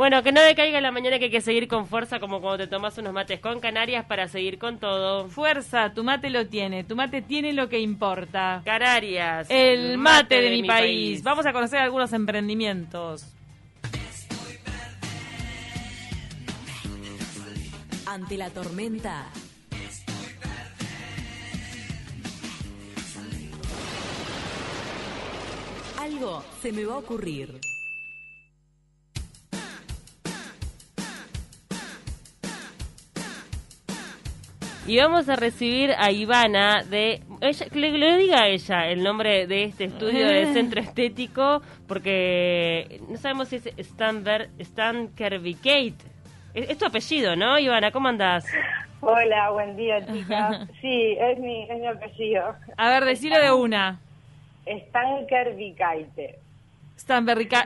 Bueno, que no decaiga la mañana que hay que seguir con fuerza como cuando te tomas unos mates con Canarias para seguir con todo. Fuerza, tu mate lo tiene, tu mate tiene lo que importa. Canarias. El mate, de, mi país. Vamos a conocer algunos emprendimientos. Ante la tormenta. Algo se me va a ocurrir. Y vamos a recibir a Ivana de... Ella, que le, le diga a ella el nombre de este estudio de centro estético, porque no sabemos si es Stanver, Stan Kervikate. Es, es tu apellido, ¿no, Ivana? ¿Cómo andás? Hola, buen día, chicas. Sí, es mi, es mi apellido. A ver, decilo de una.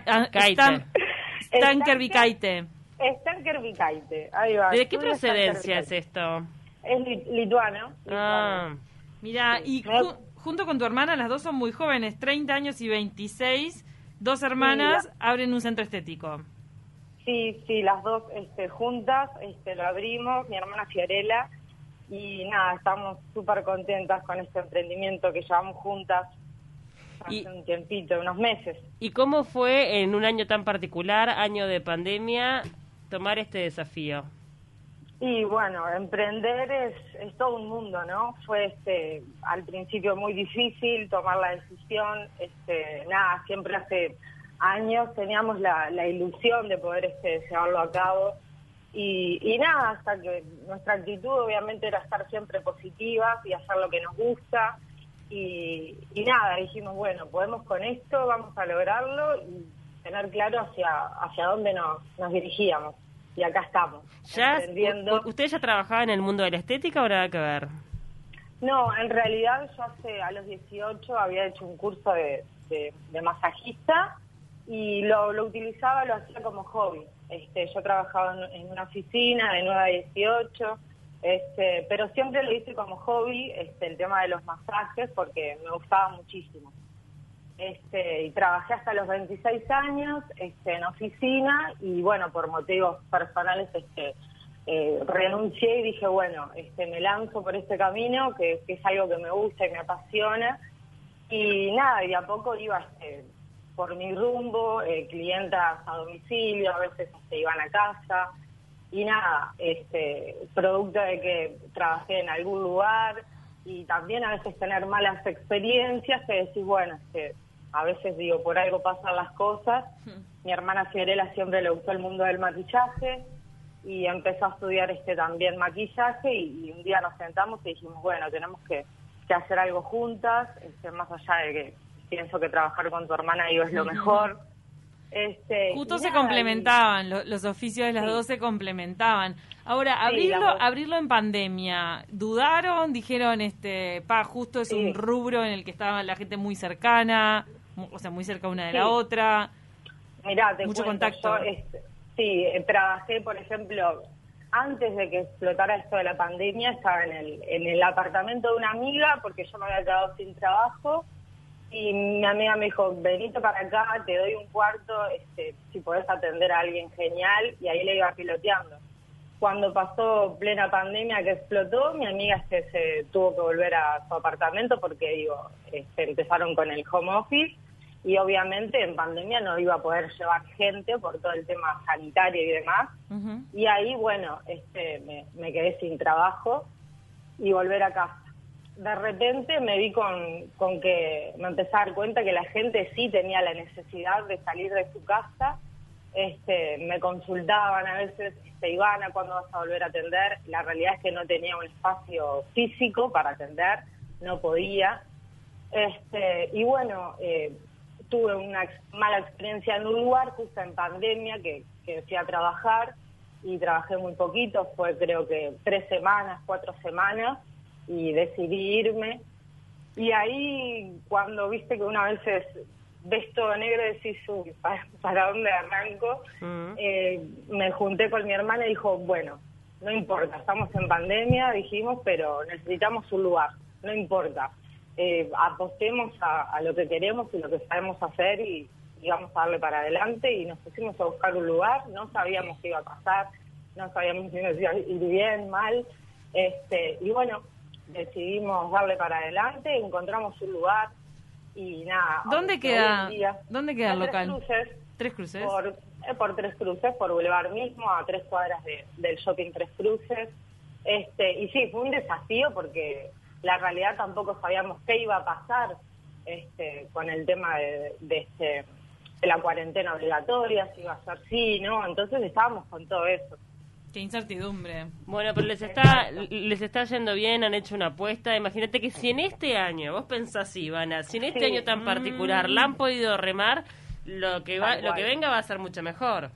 Ah, Kaite. Stan- Stankervikaite. Stanker Vicaite, ahí va. ¿De qué procedencia es esto? Es li- lituano. Ah, Mira, y ju- junto con tu hermana, las dos son muy jóvenes, 30 años y 26. Dos hermanas abren un centro estético. Sí, sí, las dos este, juntas este, lo abrimos, mi hermana Fiorella, y nada, estamos súper contentas con este emprendimiento que llevamos juntas hace Y- un tiempito, unos meses. ¿Y cómo fue en un año tan particular, año de pandemia, tomar este desafío? Y bueno, emprender es, todo un mundo, ¿no? Fue este, al principio muy difícil tomar la decisión, este, nada, siempre hace años teníamos la, la ilusión de poder este, llevarlo a cabo y, y nada, hasta que nuestra actitud obviamente era estar siempre positivas y hacer lo que nos gusta y, y nada, dijimos, bueno, podemos con esto, vamos a lograrlo y tener claro hacia, hacia dónde nos, nos dirigíamos. Y acá estamos, ¿Ya, ¿Usted ya trabajaba en el mundo de la estética o nada que ver? No, en realidad yo hace a los 18 había hecho un curso de, de- de masajista y lo, lo utilizaba, lo hacía como hobby. Este, yo trabajaba en, en una oficina de 9 a 18, este, pero siempre lo hice como hobby este, el tema de los masajes porque me gustaba muchísimo. Este, y trabajé hasta los 26 años este, en oficina y bueno, por motivos personales este, eh, renuncié y dije, bueno, este, me lanzo por este camino, que, es algo que me gusta y me apasiona. Y nada, y a poco iba este, por mi rumbo, eh, clientas a domicilio, a veces este, iban a casa. Y nada, este, producto de que trabajé en algún lugar y también a veces tener malas experiencias, que decís, bueno, este, a veces digo, por algo pasan las cosas. Mi hermana Fiorella siempre le gustó el mundo del maquillaje y empezó a estudiar este también maquillaje y, y un día nos sentamos y dijimos, bueno, tenemos que, que hacer algo juntas, este, más allá de que pienso que trabajar con tu hermana digo, es lo mejor. Este, Justo se complementaban, lo- los oficios de las Sí. dos se complementaban. Ahora, Sí, abrirlo, abrirlo en pandemia, ¿dudaron? Dijeron, este, pa, justo es Sí. un rubro en el que estaba la gente muy cercana, o sea, muy cerca una de la otra. Mirá, te Mucho cuento, contacto. yo, este, sí, trabajé, por ejemplo, antes de que explotara esto de la pandemia, estaba en el, en el apartamento de una amiga porque yo me había quedado sin trabajo y mi amiga me dijo, venite para acá, te doy un cuarto, este, si podés atender a alguien genial, y ahí le iba piloteando. Cuando pasó plena pandemia que explotó, mi amiga este, se tuvo que volver a su apartamento porque digo, este, empezaron con el home office y obviamente en pandemia no iba a poder llevar gente por todo el tema sanitario y demás. Y ahí, bueno, este, me, me quedé sin trabajo y volver a casa. De repente me vi con, con que me empecé a dar cuenta que la gente sí tenía la necesidad de salir de su casa. Este, me consultaban a veces, este, Ivana, ¿cuándo vas a volver a atender? La realidad es que no tenía un espacio físico para atender, no podía. Este, y bueno, eh, tuve una mala experiencia en un lugar justo en pandemia que, que fui a trabajar y trabajé muy poquito, fue creo que tres semanas, cuatro semanas y decidí irme. Y ahí cuando viste que una vez es, ves todo negro decís, uy, ¿para, para dónde arranco? Mm. Eh, me junté con mi hermana y dijo, bueno, no importa, estamos en pandemia, dijimos, pero necesitamos un lugar, no importa. Eh, apostemos a, a lo que queremos y lo que sabemos hacer y, íbamos a darle para adelante y nos pusimos a buscar un lugar, no sabíamos qué iba a pasar, no sabíamos si nos iba a ir bien, mal, este, y bueno, decidimos darle para adelante, encontramos un lugar y nada. ¿Dónde queda, ¿dónde queda el local? Tres cruces. Tres cruces. Por, eh, por Tres Cruces, por Boulevard mismo, a tres cuadras del shopping Tres Cruces. Este, y sí, fue un desafío porque la realidad tampoco sabíamos qué iba a pasar este, con el tema de, este, de la cuarentena obligatoria, si iba a ser sí, ¿no? Entonces estábamos con todo eso. Qué incertidumbre. Bueno, pero les está les está yendo bien, han hecho una apuesta. Imagínate que si en este año, vos pensás, Ivana, si en este año tan particular la han podido remar, lo que va, lo que venga va a ser mucho mejor.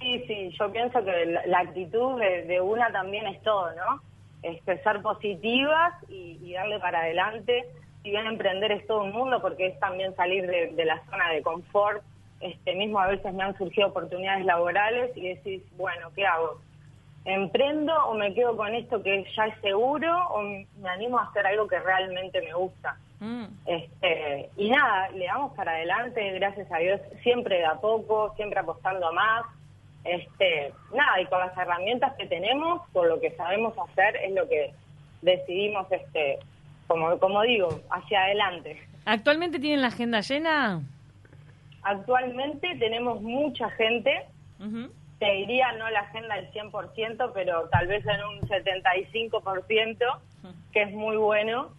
Sí, sí, yo pienso que la, actitud de, una también es todo, ¿no? Este, ser positivas y, darle para adelante. Si bien emprender es todo un mundo, porque es también salir de, de la zona de confort. Este, mismo a veces me han surgido oportunidades laborales y decís, bueno, ¿qué hago? emprendo o me quedo con esto que ya es seguro o me animo a hacer algo que realmente me gusta. Mm. Este, y nada, le damos para adelante, gracias a Dios, siempre de a poco, siempre apostando a más. Este, nada, y con las herramientas que tenemos, con lo que sabemos hacer, es lo que decidimos, este, como, como digo, hacia adelante. ¿Actualmente tienen la agenda llena? Actualmente tenemos mucha gente te diría no la agenda del 100%, pero tal vez en un 75%, que es muy bueno.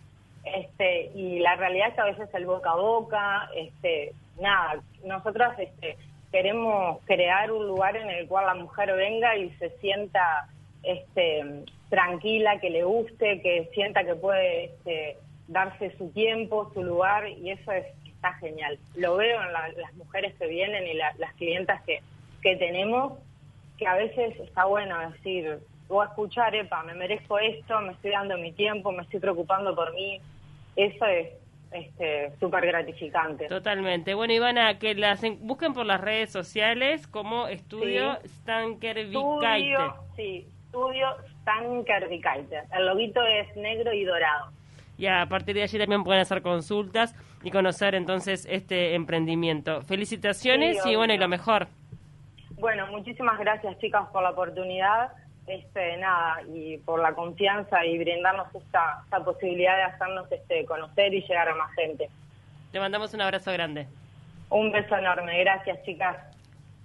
Este, y la realidad es que a veces el boca a boca, este, nada, nosotras este, queremos crear un lugar en el cual la mujer venga y se sienta este, tranquila, que le guste, que sienta que puede este, darse su tiempo, su lugar, y eso es, está genial. Lo veo en las mujeres que vienen y las clientas que, que tenemos, que a veces está bueno decir, a escuchar, epa, me merezco esto, me estoy dando mi tiempo, me estoy preocupando por mí. Eso es este súper gratificante. Totalmente. Bueno, Ivana, que las busquen por las redes sociales como Estudio sí. Sí, Estudio Stankervikaite. El loguito es negro y dorado. Y a partir de allí también pueden hacer consultas y conocer entonces este emprendimiento. Felicitaciones y bueno, y lo mejor. Bueno, muchísimas gracias chicas por la oportunidad, este, nada, y por la confianza y brindarnos esta, esta posibilidad de hacernos este, conocer y llegar a más gente. Te mandamos un abrazo grande. Un beso enorme, gracias chicas.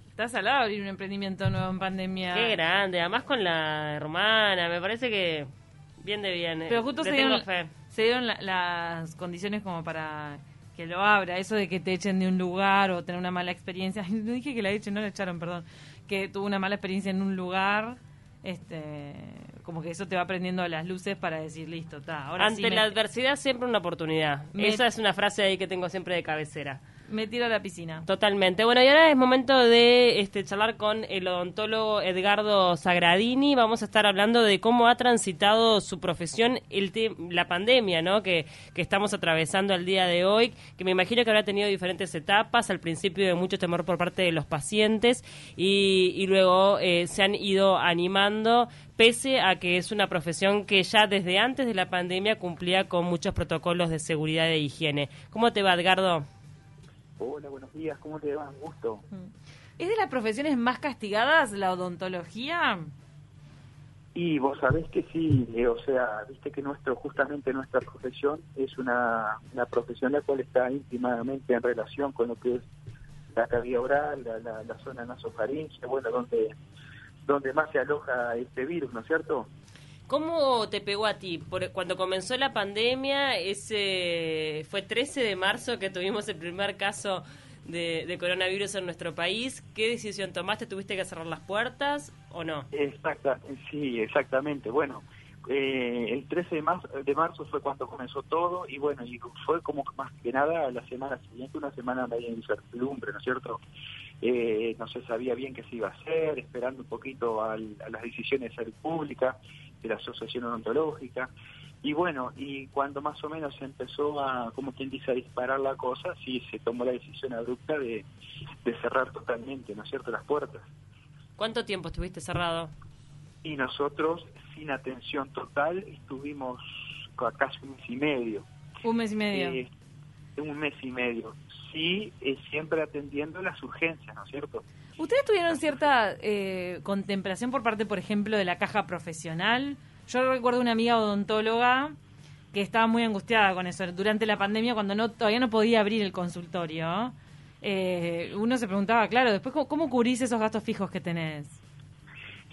Estás al lado de abrir un emprendimiento nuevo en pandemia. Qué grande, además con la hermana, me parece que bien de bien. Pero justo se dieron, se dieron las condiciones como para que lo abra, eso de que te echen de un lugar o tener una mala experiencia, no dije que la echen, no la echaron, perdón, que tuvo una mala experiencia en un lugar, este, como que eso te va prendiendo las luces para decir, listo, está. Ahora Ante la adversidad siempre una oportunidad. Esa es una frase ahí que tengo siempre de cabecera. Me tiro a la piscina. Totalmente. Bueno, y ahora es momento de este, charlar con el odontólogo Edgardo Sagradini. Vamos a estar hablando de cómo ha transitado su profesión el la pandemia, ¿no? Que, que estamos atravesando al día de hoy, que me imagino que habrá tenido diferentes etapas. Al principio de mucho temor por parte de los pacientes y, y luego eh, se han ido animando pese a que es una profesión que ya desde antes de la pandemia cumplía con muchos protocolos de seguridad e higiene. ¿Cómo te va, Edgardo? Hola, buenos días, ¿cómo te va? Un gusto. ¿Es de las profesiones más castigadas la odontología? Y vos sabés que sí, eh, o sea, viste que nuestro justamente nuestra profesión es una, una profesión la cual está íntimamente en relación con lo que es la cavidad oral, la, la, zona nasofaringe, bueno, donde, donde más se aloja este virus, ¿no es cierto? ¿Cómo te pegó a ti? cuando comenzó la pandemia, ese fue 13 de marzo que tuvimos el primer caso de, coronavirus en nuestro país. ¿Qué decisión tomaste? ¿Tuviste que cerrar las puertas o no? Exacta, sí, exactamente. Bueno, eh, el 13 de marzo, de marzo fue cuando comenzó todo y bueno, y fue como más que nada la semana siguiente, una semana de incertidumbre, ¿no es cierto? Eh, no se sabía bien qué se iba a hacer, esperando un poquito a las decisiones de salud pública de la Asociación Odontológica. Y bueno, y cuando más o menos se empezó a, como quien dice, a disparar la cosa, sí se tomó la decisión abrupta de, cerrar totalmente, ¿no es cierto?, las puertas. ¿Cuánto tiempo estuviste cerrado? Y nosotros, sin atención total, estuvimos casi un mes y medio. Un mes y medio. Eh, un mes y medio. Sí eh, siempre atendiendo las urgencias, ¿no es cierto? ¿Ustedes tuvieron cierta eh, contemplación por parte, por ejemplo, de la caja profesional? Yo recuerdo una amiga odontóloga que estaba muy angustiada con eso durante la pandemia cuando no todavía no podía abrir el consultorio. Eh, uno se preguntaba, claro, después ¿cómo, cómo cubrís esos gastos fijos que tenés.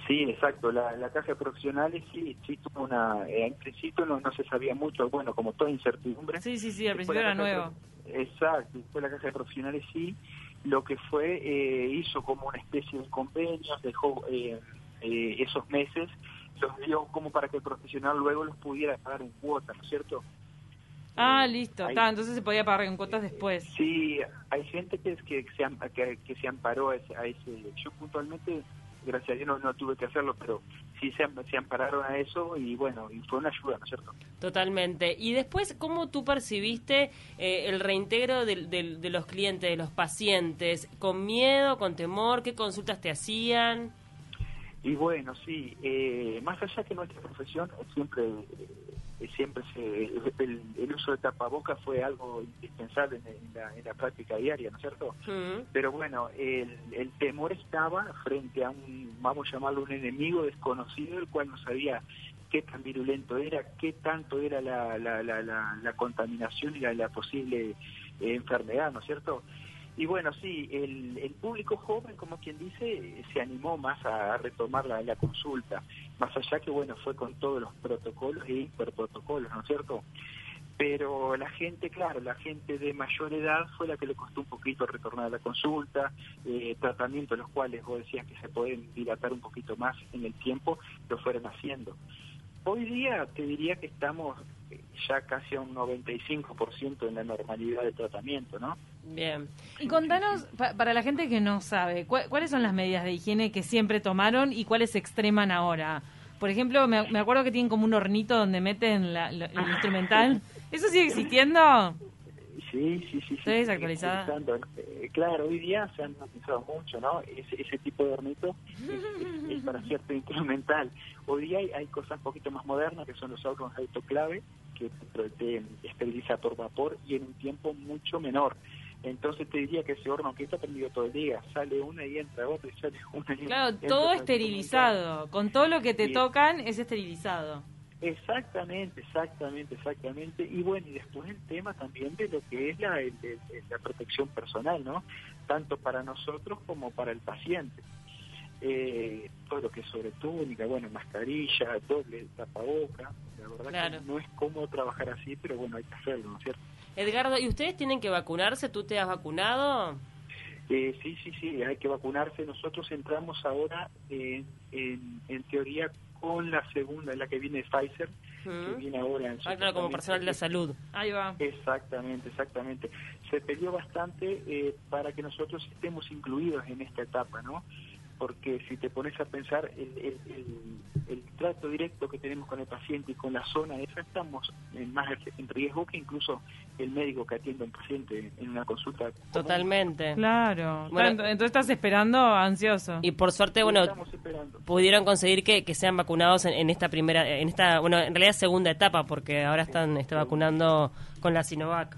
Sí, exacto. La, la caja de profesionales sí, sí tuvo una. Eh, en principio no, no se sabía mucho, bueno, como toda incertidumbre. Sí, sí, sí, al principio era de nuevo. Exacto. Después la caja de profesionales sí. Lo que fue, eh, hizo como una especie de convenios, dejó eh, eh, esos meses, los dio como para que el profesional luego los pudiera pagar en cuotas, ¿no es cierto? Ah, Eh, listo, entonces se podía pagar en cuotas después. Sí, hay gente que, que, se, que se amparó a ese, a ese- Yo puntualmente, gracias a Dios, no, no tuve que hacerlo, pero sí se, se ampararon a eso y bueno, y fue una ayuda, ¿no es cierto? Totalmente. Y después, ¿cómo tú percibiste eh, el reintegro del- del- de los clientes, de los pacientes? ¿Con miedo, con temor? ¿Qué consultas te hacían? Y bueno, sí, eh, más allá que nuestra profesión, siempre eh, siempre se, el, el uso de tapabocas fue algo indispensable en, en la, en la práctica diaria, ¿no es cierto? Pero bueno, el, el temor estaba frente a un, vamos a llamarlo un enemigo desconocido, el cual no sabía qué tan virulento era, qué tanto era la, la, la, la, la contaminación y la, la posible eh, enfermedad, ¿no es cierto? Y bueno, sí, el, el público joven, como quien dice, se animó más a, retomar la, consulta, más allá que, bueno, fue con todos los protocolos e hiperprotocolos, ¿no es cierto? Pero la gente, claro, la gente de mayor edad fue la que le costó un poquito retornar a la consulta, eh, tratamientos los cuales vos decías que se pueden dilatar un poquito más en el tiempo, lo fueron haciendo. Hoy día te diría que estamos eh, ya casi a un 95% en la normalidad de tratamiento, ¿no? Bien. Y contanos, pa- para la gente que no sabe, ¿cuá- ¿cuáles son las medidas de higiene que siempre tomaron y cuáles se extreman ahora? Por ejemplo, me, me acuerdo que tienen como un hornito donde meten la- la- el instrumental. ¿Eso sigue existiendo? Sí, sí, sí. sí. Estoy desactualizada. Utilizando, eh, claro, hoy día se han utilizado mucho, ¿no? Ese, ese tipo de hornito es, es- es para cierto instrumental. Hoy día hay, hay cosas un poquito más modernas que son los de autoclave, que te, te esteriliza por vapor y en un tiempo mucho menor. Entonces te diría que ese horno que está prendido todo el día, sale una y entra otra y sale una y Claro, entra todo esterilizado. Con todo lo que te Sí. tocan es esterilizado. Exactamente, exactamente, exactamente. Y bueno, y después el tema también de lo que es la, el- el- la protección personal, ¿no? Tanto para nosotros como para el paciente. Eh, todo lo que es sobre túnica, bueno, mascarilla, doble tapaboca. La verdad Claro. que no es cómodo trabajar así, pero bueno, hay que hacerlo, ¿no es cierto? Edgardo, ¿y ustedes tienen que vacunarse? ¿Tú te has vacunado? Eh, sí, sí, sí, hay que vacunarse. Nosotros entramos ahora, en, en, en teoría, con la segunda, la que viene de Pfizer, que viene ahora en Ah, claro, como personal de la salud. Ahí va. Exactamente, exactamente. Se peleó bastante eh, para que nosotros estemos incluidos en esta etapa, ¿no? Porque si te pones a pensar el, el, el- el trato directo que tenemos con el paciente y con la zona esa, estamos en más en riesgo que incluso el médico que atiende a un paciente en una consulta. común. Totalmente. Claro. Bueno. Ent- Entonces estás esperando ansioso. Y por suerte, bueno, estamos esperando. pudieron conseguir que, que sean vacunados en, en esta primera, en esta, bueno, en realidad segunda etapa, porque ahora están este, vacunando con la Sinovac.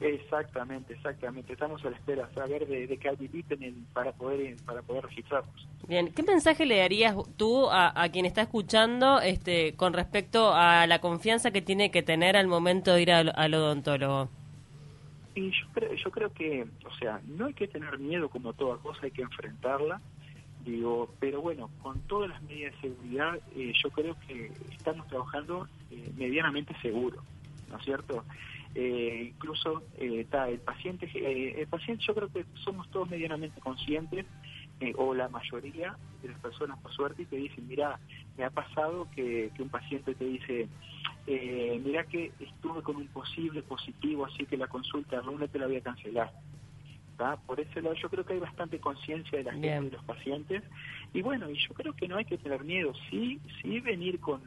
Exactamente, exactamente. Estamos a la espera, a ver de, de que habiliten el- para poder para poder registrarnos. Bien, ¿qué mensaje le darías tú a, a quien está escuchando este, con respecto a la confianza que tiene que tener al momento de ir al, al odontólogo? Y yo creo, yo creo que, o sea, no hay que tener miedo como toda cosa, hay que enfrentarla, digo, pero bueno, con todas las medidas de seguridad, eh, yo creo que estamos trabajando eh, medianamente seguro, ¿no es cierto? Eh, incluso eh, ta, el paciente, eh, el paciente, yo creo que somos todos medianamente conscientes, eh, o la mayoría de las personas, por suerte, y te dicen, mira, me ha pasado que, que un paciente te dice, eh, mira que estuve con un posible positivo, así que la consulta lunes te la voy a cancelar. Por ese lado yo creo que hay bastante conciencia de la gente, Bien. de los pacientes. Y bueno, y yo creo que no hay que tener miedo, sí, sí venir con,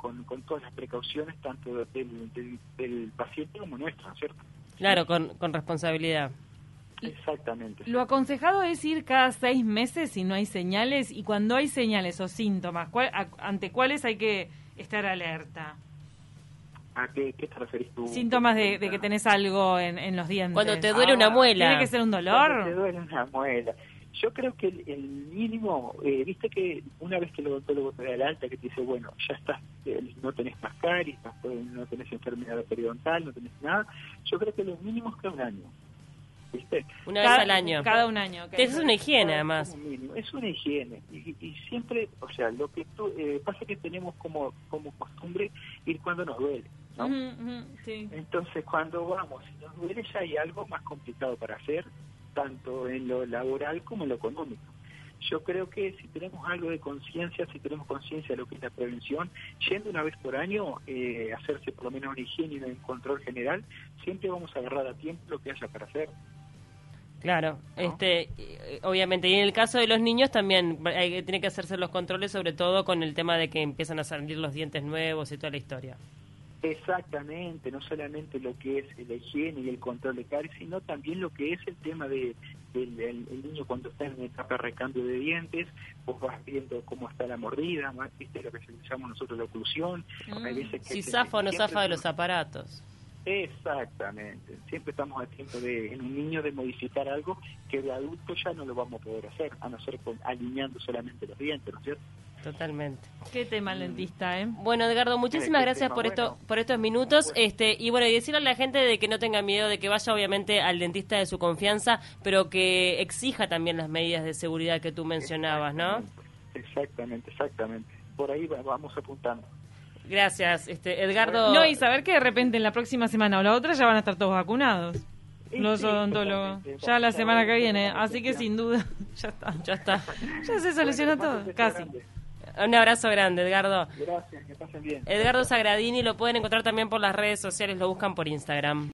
con, con todas las precauciones, tanto del, del, del paciente como nuestro, ¿no es cierto? Claro, con, con responsabilidad. Exactamente. Lo aconsejado es ir cada seis meses si no hay señales y cuando hay señales o síntomas, ¿cuál- a- ¿ante cuáles hay que estar alerta? ¿A qué, qué te referís tú? Síntomas de, de que tenés algo en, en los dientes. Cuando te duele una Ah, muela. ¿Tiene que ser un Cuando dolor? te duele una muela. Yo creo que el, el mínimo, eh, viste que una vez que el odontólogo te da el alta, que te dice, bueno, ya estás, eh, no tenés más caries, no tenés enfermedad periodontal, no tenés nada, yo creo que lo mínimo es que un año. ¿Viste? Una vez Cada- al año. Cada un año. ok. Es una higiene, además. Es una higiene. Y, y siempre, o sea, lo que tú, eh, pasa que tenemos como, como costumbre ir cuando nos duele. ¿no? Sí. Entonces, cuando vamos y nos duele, ya hay algo más complicado para hacer, tanto en lo laboral como en lo económico. Yo creo que si tenemos algo de conciencia, si tenemos conciencia de lo que es la prevención, yendo una vez por año, eh, hacerse por lo menos una higiene y un control general, siempre vamos a agarrar a tiempo lo que haya para hacer. Claro, ¿No? este, eh, obviamente. Y en el caso de los niños también hay, que- tiene que hacerse los controles, sobre todo con el tema de que empiezan a salir los dientes nuevos y toda la historia. Exactamente, no solamente lo que es la higiene y el control de caries, sino también lo que es el tema de del el niño cuando está en etapa de recambio de dientes, vos vas viendo cómo está la mordida, más, viste lo que se llama nosotros la oclusión. Hay veces que Si zafa o no zafa de los aparatos. Exactamente, siempre estamos a tiempo de, en un niño de modificar algo que de adulto ya no lo vamos a poder hacer, a no ser con, alineando solamente los dientes, ¿no es cierto? Totalmente. Qué tema el dentista, ¿eh? Bueno, Edgardo, muchísimas gracias tema, por esto, bueno. por estos minutos. Este y bueno, y decirle a la gente de que no tenga miedo, de que vaya obviamente al dentista de su confianza, pero que exija también las medidas de seguridad que tú mencionabas, ¿no? Exactamente, exactamente. Por ahí va- vamos apuntando. Gracias, este Edgardo. No, y saber que de repente en la próxima semana o la otra ya van a estar todos vacunados. Los sí, odontólogos. Ya la semana que viene. Así que sin duda, ya está. Ya está. Ya se solucionó Bueno, todo, casi. Un abrazo grande, Edgardo. Gracias, que pasen bien. Edgardo Sagradini lo pueden encontrar también por las redes sociales, lo buscan por Instagram.